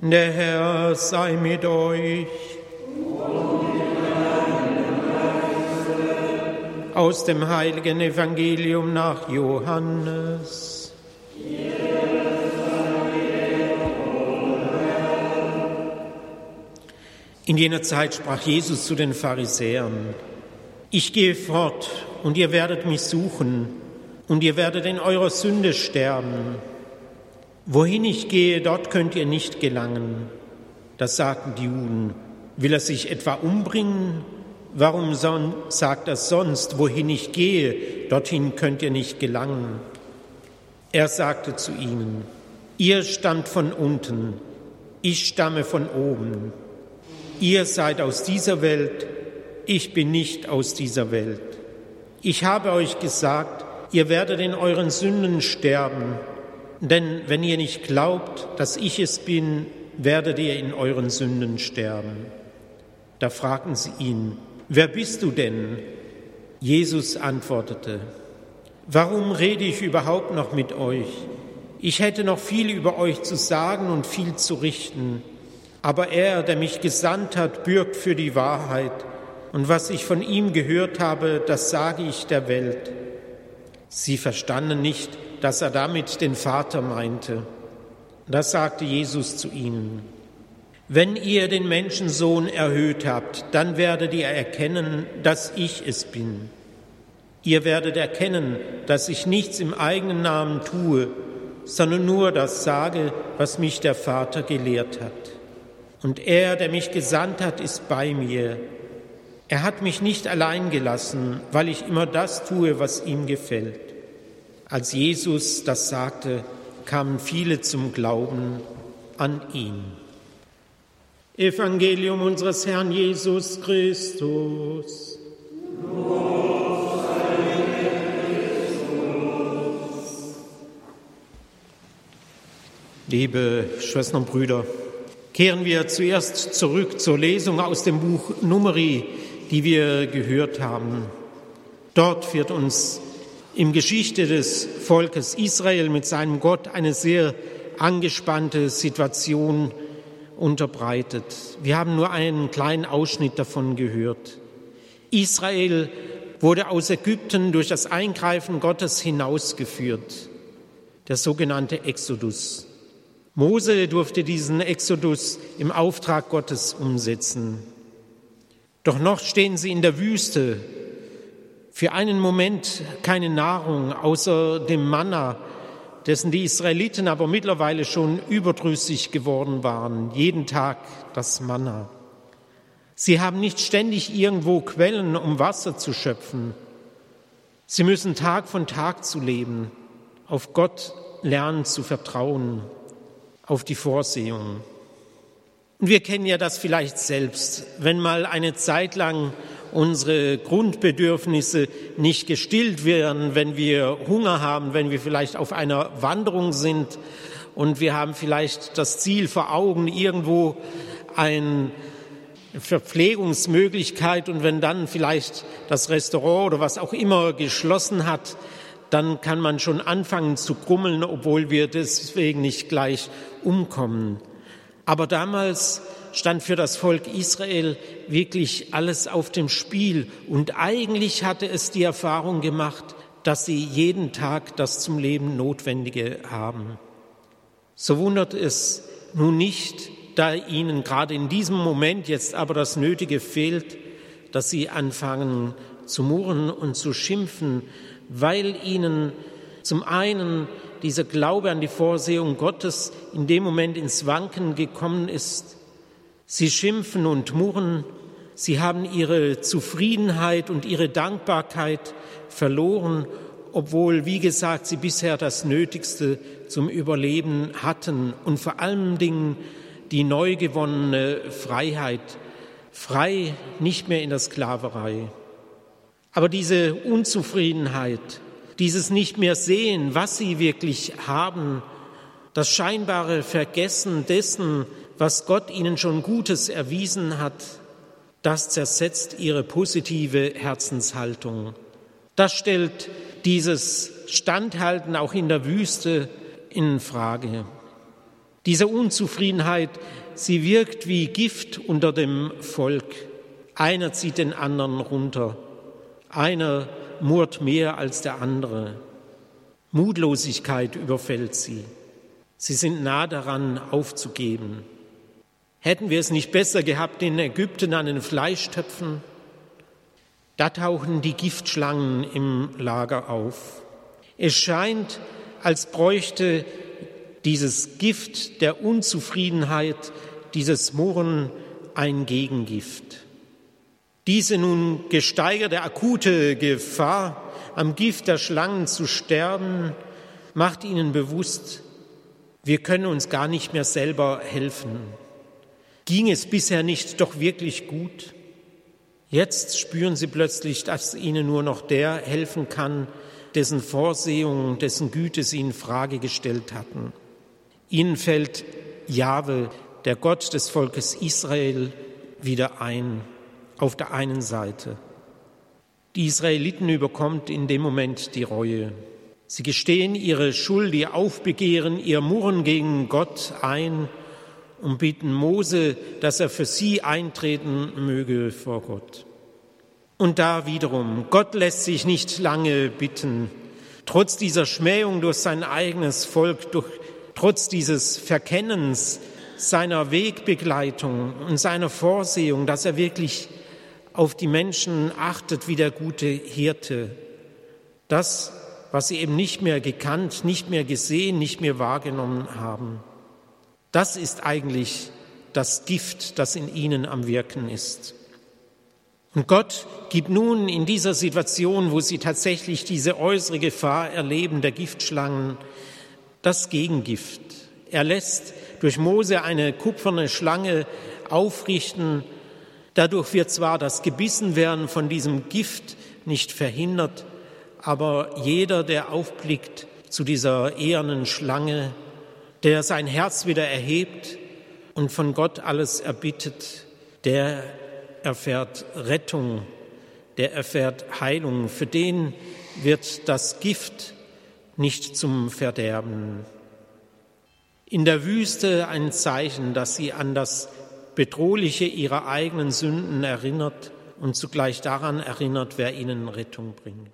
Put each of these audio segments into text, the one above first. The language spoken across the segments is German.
Der Herr sei mit euch. Aus dem heiligen Evangelium nach Johannes. In jener Zeit sprach Jesus zu den Pharisäern, ich gehe fort und ihr werdet mich suchen und ihr werdet in eurer Sünde sterben. Wohin ich gehe, dort könnt ihr nicht gelangen. Das sagten die Juden. Will er sich etwa umbringen? Warum sagt er sonst, wohin ich gehe, dorthin könnt ihr nicht gelangen? Er sagte zu ihnen, ihr stammt von unten, ich stamme von oben. Ihr seid aus dieser Welt, ich bin nicht aus dieser Welt. Ich habe euch gesagt, ihr werdet in euren Sünden sterben. Denn wenn ihr nicht glaubt, dass ich es bin, werdet ihr in euren Sünden sterben. Da fragten sie ihn, wer bist du denn? Jesus antwortete, warum rede ich überhaupt noch mit euch? Ich hätte noch viel über euch zu sagen und viel zu richten, aber er, der mich gesandt hat, bürgt für die Wahrheit, und was ich von ihm gehört habe, das sage ich der Welt. Sie verstanden nicht, dass er damit den Vater meinte. Das sagte Jesus zu ihnen. Wenn ihr den Menschensohn erhöht habt, dann werdet ihr erkennen, dass ich es bin. Ihr werdet erkennen, dass ich nichts im eigenen Namen tue, sondern nur das sage, was mich der Vater gelehrt hat. Und er, der mich gesandt hat, ist bei mir. Er hat mich nicht allein gelassen, weil ich immer das tue, was ihm gefällt. Als Jesus das sagte, kamen viele zum Glauben an ihn. Evangelium unseres Herrn Jesus Christus. Liebe Schwestern und Brüder, kehren wir zuerst zurück zur Lesung aus dem Buch Numeri, die wir gehört haben. Dort wird uns im Geschichte des Volkes Israel mit seinem Gott eine sehr angespannte Situation unterbreitet. Wir haben nur einen kleinen Ausschnitt davon gehört. Israel wurde aus Ägypten durch das Eingreifen Gottes hinausgeführt, der sogenannte Exodus. Mose durfte diesen Exodus im Auftrag Gottes umsetzen. Doch noch stehen sie in der Wüste, für einen Moment keine Nahrung außer dem Manna, dessen die Israeliten aber mittlerweile schon überdrüssig geworden waren, jeden Tag das Manna. Sie haben nicht ständig irgendwo Quellen, um Wasser zu schöpfen. Sie müssen Tag von Tag zu leben, auf Gott lernen zu vertrauen, auf die Vorsehung. Und wir kennen ja das vielleicht selbst, wenn mal eine Zeit lang unsere Grundbedürfnisse nicht gestillt werden, wenn wir Hunger haben, wenn wir vielleicht auf einer Wanderung sind und wir haben vielleicht das Ziel vor Augen, irgendwo eine Verpflegungsmöglichkeit und wenn dann vielleicht das Restaurant oder was auch immer geschlossen hat, dann kann man schon anfangen zu grummeln, obwohl wir deswegen nicht gleich umkommen. Aber damals stand für das Volk Israel wirklich alles auf dem Spiel. Und eigentlich hatte es die Erfahrung gemacht, dass sie jeden Tag das zum Leben Notwendige haben. So wundert es nun nicht, da ihnen gerade in diesem Moment jetzt aber das Nötige fehlt, dass sie anfangen zu murren und zu schimpfen, weil ihnen zum einen dieser Glaube an die Vorsehung Gottes in dem Moment ins Wanken gekommen ist. Sie schimpfen und murren, sie haben ihre Zufriedenheit und ihre Dankbarkeit verloren, obwohl, wie gesagt, sie bisher das Nötigste zum Überleben hatten. Und vor allen Dingen die neu gewonnene Freiheit, frei nicht mehr in der Sklaverei. Aber diese Unzufriedenheit, dieses nicht mehr sehen, was sie wirklich haben, das scheinbare Vergessen dessen, was Gott ihnen schon Gutes erwiesen hat, das zersetzt ihre positive Herzenshaltung. Das stellt dieses Standhalten auch in der Wüste in Frage. Diese Unzufriedenheit, sie wirkt wie Gift unter dem Volk. Einer zieht den anderen runter. Einer murrt mehr als der andere. Mutlosigkeit überfällt sie. Sie sind nah daran, aufzugeben. Hätten wir es nicht besser gehabt in Ägypten an den Fleischtöpfen? Da tauchen die Giftschlangen im Lager auf. Es scheint, als bräuchte dieses Gift der Unzufriedenheit, dieses Murren ein Gegengift. Diese nun gesteigerte akute Gefahr, am Gift der Schlangen zu sterben, macht ihnen bewusst, wir können uns gar nicht mehr selber helfen. Ging es bisher nicht doch wirklich gut? Jetzt spüren sie plötzlich, dass ihnen nur noch der helfen kann, dessen Vorsehung, dessen Güte sie in Frage gestellt hatten. Ihnen fällt Jahwe, der Gott des Volkes Israel, wieder ein, auf der einen Seite. Die Israeliten überkommt in dem Moment die Reue. Sie gestehen ihre Schuld, ihr Aufbegehren, ihr Murren gegen Gott ein und bitten Mose, dass er für sie eintreten möge vor Gott. Und da wiederum, Gott lässt sich nicht lange bitten. Trotz dieser Schmähung durch sein eigenes Volk, durch, trotz dieses Verkennens seiner Wegbegleitung und seiner Vorsehung, dass er wirklich auf die Menschen achtet wie der gute Hirte. Das, was sie eben nicht mehr gekannt, nicht mehr gesehen, nicht mehr wahrgenommen haben. Das ist eigentlich das Gift, das in ihnen am Wirken ist. Und Gott gibt nun in dieser Situation, wo sie tatsächlich diese äußere Gefahr erleben, der Giftschlangen, das Gegengift. Er lässt durch Mose eine kupferne Schlange aufrichten. Dadurch wird zwar das Gebissenwerden von diesem Gift nicht verhindert, aber jeder, der aufblickt zu dieser ehernen Schlange, der sein Herz wieder erhebt und von Gott alles erbittet, der erfährt Rettung, der erfährt Heilung. Für den wird das Gift nicht zum Verderben. In der Wüste ein Zeichen, dass sie an das Bedrohliche ihrer eigenen Sünden erinnert und zugleich daran erinnert, wer ihnen Rettung bringt.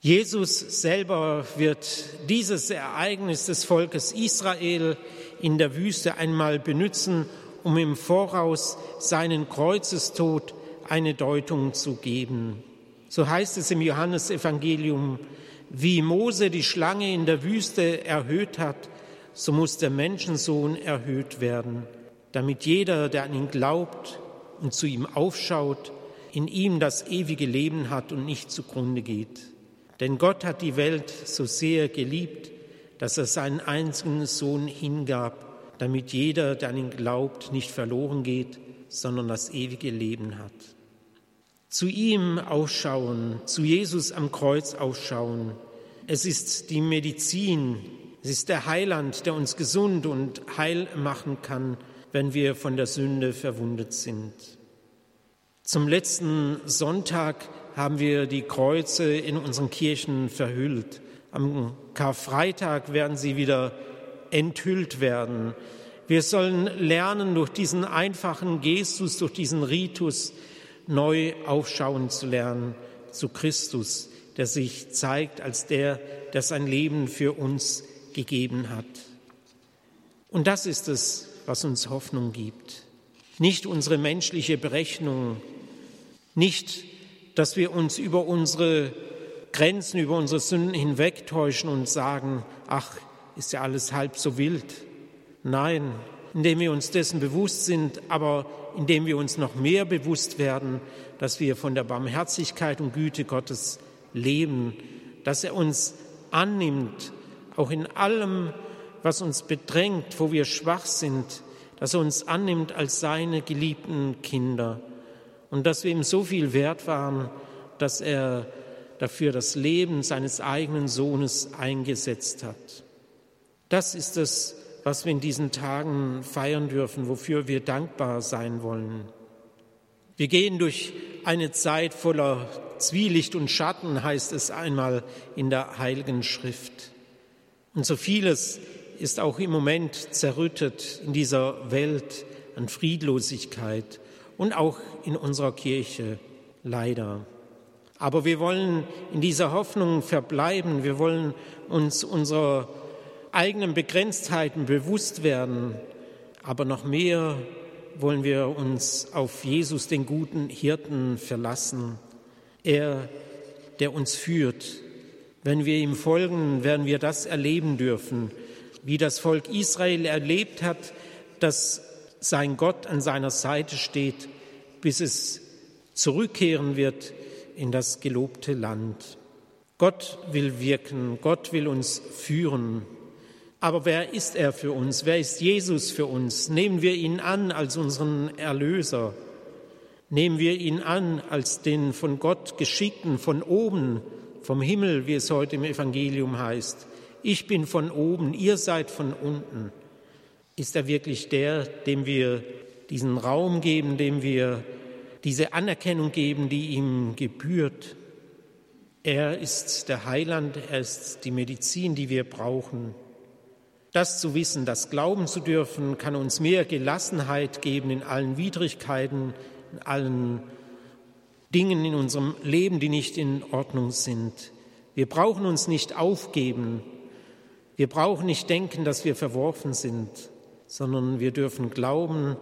Jesus selber wird dieses Ereignis des Volkes Israel in der Wüste einmal benutzen, um im Voraus seinen Kreuzestod eine Deutung zu geben. So heißt es im Johannesevangelium, wie Mose die Schlange in der Wüste erhöht hat, so muss der Menschensohn erhöht werden, damit jeder, der an ihn glaubt und zu ihm aufschaut, in ihm das ewige Leben hat und nicht zugrunde geht. Denn Gott hat die Welt so sehr geliebt, dass er seinen einzigen Sohn hingab, damit jeder, der an ihn glaubt, nicht verloren geht, sondern das ewige Leben hat. Zu ihm ausschauen, zu Jesus am Kreuz ausschauen. Es ist die Medizin, es ist der Heiland, der uns gesund und heil machen kann, wenn wir von der Sünde verwundet sind. Zum letzten Sonntag haben wir die Kreuze in unseren Kirchen verhüllt. Am Karfreitag werden sie wieder enthüllt werden. Wir sollen lernen, durch diesen einfachen Gestus, durch diesen Ritus neu aufschauen zu lernen zu Christus, der sich zeigt als der, der sein Leben für uns gegeben hat. Und das ist es, was uns Hoffnung gibt. Nicht unsere menschliche Berechnung, nicht, dass wir uns über unsere Grenzen, über unsere Sünden hinwegtäuschen und sagen, ach, ist ja alles halb so wild. Nein, indem wir uns dessen bewusst sind, aber indem wir uns noch mehr bewusst werden, dass wir von der Barmherzigkeit und Güte Gottes leben, dass er uns annimmt, auch in allem, was uns bedrängt, wo wir schwach sind, dass er uns annimmt als seine geliebten Kinder und dass wir ihm so viel wert waren, dass er dafür das Leben seines eigenen Sohnes eingesetzt hat. Das ist es, was wir in diesen Tagen feiern dürfen, wofür wir dankbar sein wollen. Wir gehen durch eine Zeit voller Zwielicht und Schatten, heißt es einmal in der Heiligen Schrift. Und so vieles ist auch im Moment zerrüttet in dieser Welt an Friedlosigkeit und auch in unserer Kirche leider. Aber wir wollen in dieser Hoffnung verbleiben. Wir wollen uns unserer eigenen Begrenztheiten bewusst werden. Aber noch mehr wollen wir uns auf Jesus, den guten Hirten, verlassen. Er, der uns führt. Wenn wir ihm folgen, werden wir das erleben dürfen, wie das Volk Israel erlebt hat, dass sein Gott an seiner Seite steht, bis es zurückkehren wird in das gelobte Land. Gott will wirken, Gott will uns führen. Aber wer ist er für uns? Wer ist Jesus für uns? Nehmen wir ihn an als unseren Erlöser. Nehmen wir ihn an als den von Gott geschickten, von oben, vom Himmel, wie es heute im Evangelium heißt. Ich bin von oben, ihr seid von unten. Ist er wirklich der, dem wir diesen Raum geben, dem wir diese Anerkennung geben, die ihm gebührt. Er ist der Heiland, er ist die Medizin, die wir brauchen. Das zu wissen, das glauben zu dürfen, kann uns mehr Gelassenheit geben in allen Widrigkeiten, in allen Dingen in unserem Leben, die nicht in Ordnung sind. Wir brauchen uns nicht aufgeben. Wir brauchen nicht denken, dass wir verworfen sind, sondern wir dürfen glauben,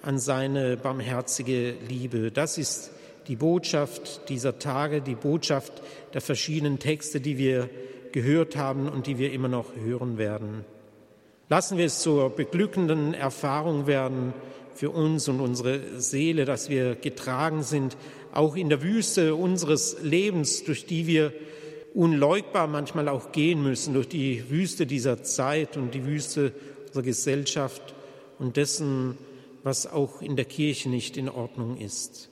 an seine barmherzige Liebe. Das ist die Botschaft dieser Tage, die Botschaft der verschiedenen Texte, die wir gehört haben und die wir immer noch hören werden. Lassen wir es zur beglückenden Erfahrung werden für uns und unsere Seele, dass wir getragen sind, auch in der Wüste unseres Lebens, durch die wir unleugbar manchmal auch gehen müssen, durch die Wüste dieser Zeit und die Wüste unserer Gesellschaft und dessen, was auch in der Kirche nicht in Ordnung ist.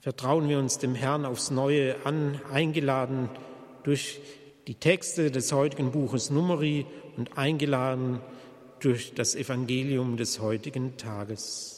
Vertrauen wir uns dem Herrn aufs Neue an, eingeladen durch die Texte des heutigen Buches Numeri und eingeladen durch das Evangelium des heutigen Tages.